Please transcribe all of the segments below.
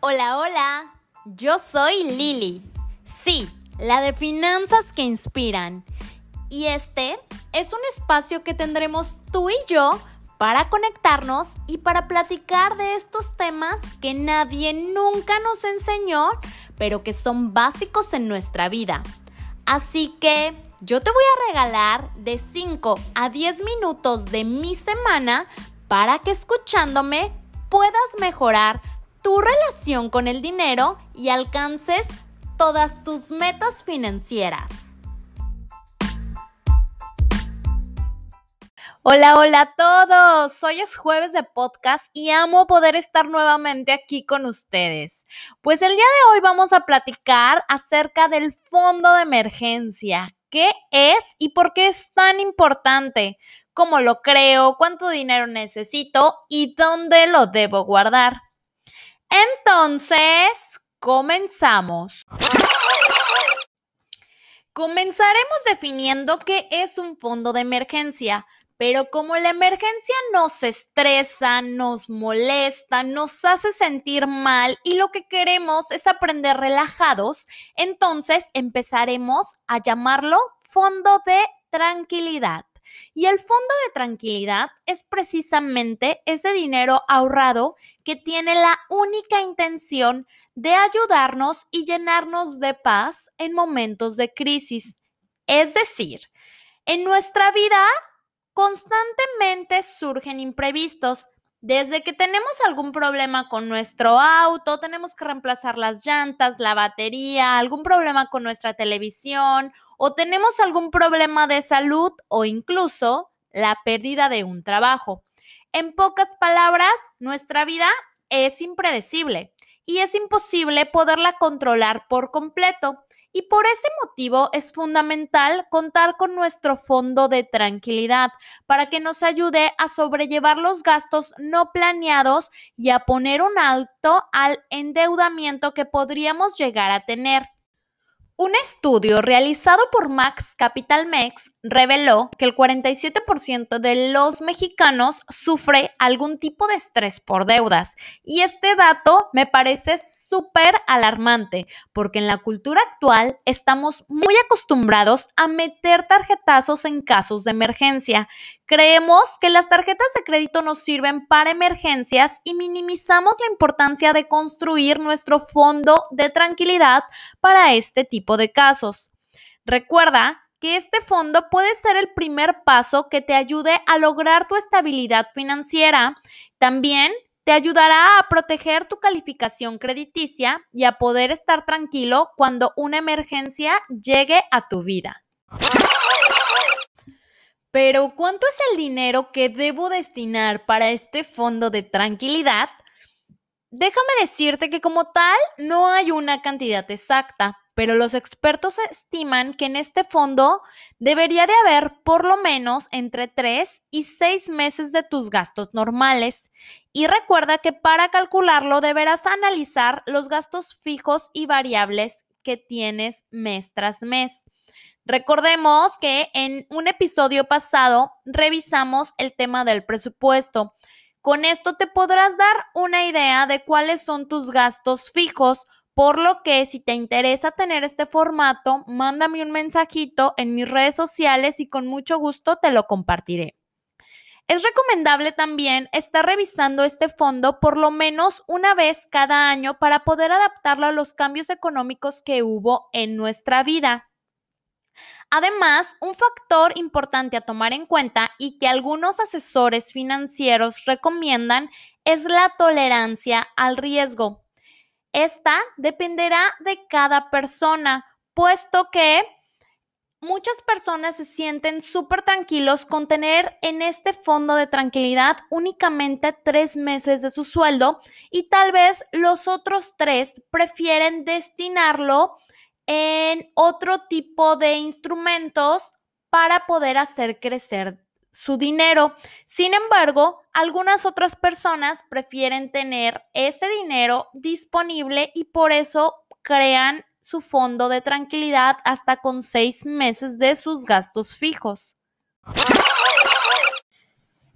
Hola, hola. Yo soy Lili. Sí, la de finanzas que inspiran. Y este es un espacio que tendremos tú y yo para conectarnos y para platicar de estos temas que nadie nunca nos enseñó, pero que son básicos en nuestra vida. Así que yo te voy a regalar de 5 a 10 minutos de mi semana para que escuchándome puedas mejorar tu relación con el dinero y alcances todas tus metas financieras. Hola, hola a todos. Hoy es jueves de podcast y amo poder estar nuevamente aquí con ustedes. Pues el día de hoy vamos a platicar acerca del fondo de emergencia. ¿Qué es y por qué es tan importante? ¿Cómo lo creo? ¿Cuánto dinero necesito? ¿Y dónde lo debo guardar? Entonces, comenzamos. Comenzaremos definiendo qué es un fondo de emergencia. Pero como la emergencia nos estresa, nos molesta, nos hace sentir mal y lo que queremos es aprender relajados, entonces empezaremos a llamarlo fondo de tranquilidad. Y el fondo de tranquilidad es precisamente ese dinero ahorrado que tiene la única intención de ayudarnos y llenarnos de paz en momentos de crisis. Es decir, en nuestra vida constantemente surgen imprevistos. Desde que tenemos algún problema con nuestro auto, tenemos que reemplazar las llantas, la batería, algún problema con nuestra televisión o tenemos algún problema de salud o incluso la pérdida de un trabajo. En pocas palabras, nuestra vida es impredecible y es imposible poderla controlar por completo. Y por ese motivo es fundamental contar con nuestro fondo de tranquilidad para que nos ayude a sobrellevar los gastos no planeados y a poner un alto al endeudamiento que podríamos llegar a tener. Un estudio realizado por Max Capital Mex reveló que el 47% de los mexicanos sufre algún tipo de estrés por deudas. Y este dato me parece súper alarmante, porque en la cultura actual estamos muy acostumbrados a meter tarjetazos en casos de emergencia. Creemos que las tarjetas de crédito nos sirven para emergencias y minimizamos la importancia de construir nuestro fondo de tranquilidad para este tipo de casos. Recuerda que este fondo puede ser el primer paso que te ayude a lograr tu estabilidad financiera. También te ayudará a proteger tu calificación crediticia y a poder estar tranquilo cuando una emergencia llegue a tu vida. Pero, ¿cuánto es el dinero que debo destinar para este fondo de tranquilidad? Déjame decirte que como tal no hay una cantidad exacta, pero los expertos estiman que en este fondo debería de haber por lo menos entre 3 y 6 meses de tus gastos normales. Y recuerda que para calcularlo deberás analizar los gastos fijos y variables que tienes mes tras mes. Recordemos que en un episodio pasado revisamos el tema del presupuesto. Con esto te podrás dar una idea de cuáles son tus gastos fijos, por lo que si te interesa tener este formato, mándame un mensajito en mis redes sociales y con mucho gusto te lo compartiré. Es recomendable también estar revisando este fondo por lo menos una vez cada año para poder adaptarlo a los cambios económicos que hubo en nuestra vida. Además, un factor importante a tomar en cuenta y que algunos asesores financieros recomiendan es la tolerancia al riesgo. Esta dependerá de cada persona, puesto que muchas personas se sienten súper tranquilos con tener en este fondo de tranquilidad únicamente tres meses de su sueldo y tal vez los otros tres prefieren destinarlo en otro tipo de instrumentos para poder hacer crecer su dinero. Sin embargo, algunas otras personas prefieren tener ese dinero disponible y por eso crean su fondo de tranquilidad hasta con seis meses de sus gastos fijos.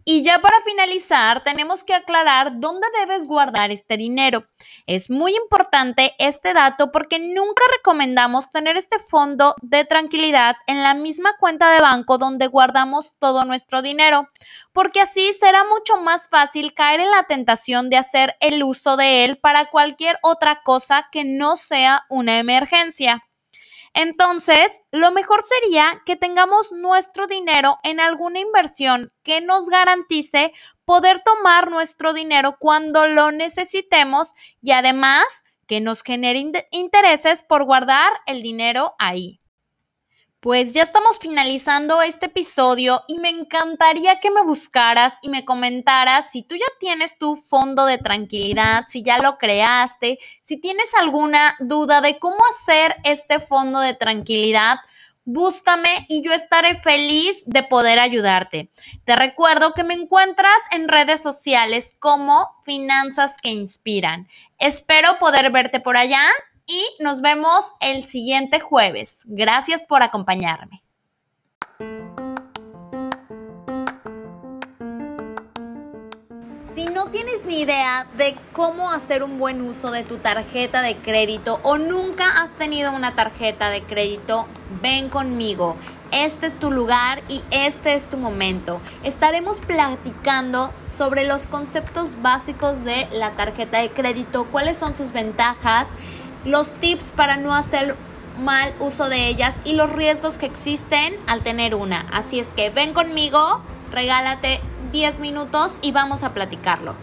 Y ya para finalizar, tenemos que aclarar dónde debes guardar este dinero. Es muy importante este dato porque nunca recomendamos tener este fondo de tranquilidad en la misma cuenta de banco donde guardamos todo nuestro dinero, porque así será mucho más fácil caer en la tentación de hacer el uso de él para cualquier otra cosa que no sea una emergencia. Entonces, lo mejor sería que tengamos nuestro dinero en alguna inversión que nos garantice poder tomar nuestro dinero cuando lo necesitemos y además que nos genere intereses por guardar el dinero ahí. Pues ya estamos finalizando este episodio y me encantaría que me buscaras y me comentaras si tú ya tienes tu fondo de tranquilidad, si ya lo creaste, si tienes alguna duda de cómo hacer este fondo de tranquilidad. Búscame y yo estaré feliz de poder ayudarte. Te recuerdo que me encuentras en redes sociales como Finanzas que Inspiran. Espero poder verte por allá y nos vemos el siguiente jueves. Gracias por acompañarme. Si no tienes ni idea de cómo hacer un buen uso de tu tarjeta de crédito o nunca has tenido una tarjeta de crédito, ven conmigo. Este es tu lugar y este es tu momento. Estaremos platicando sobre los conceptos básicos de la tarjeta de crédito, cuáles son sus ventajas los tips para no hacer mal uso de ellas y los riesgos que existen al tener una. Así es que ven conmigo, regálate 10 minutos y vamos a platicarlo.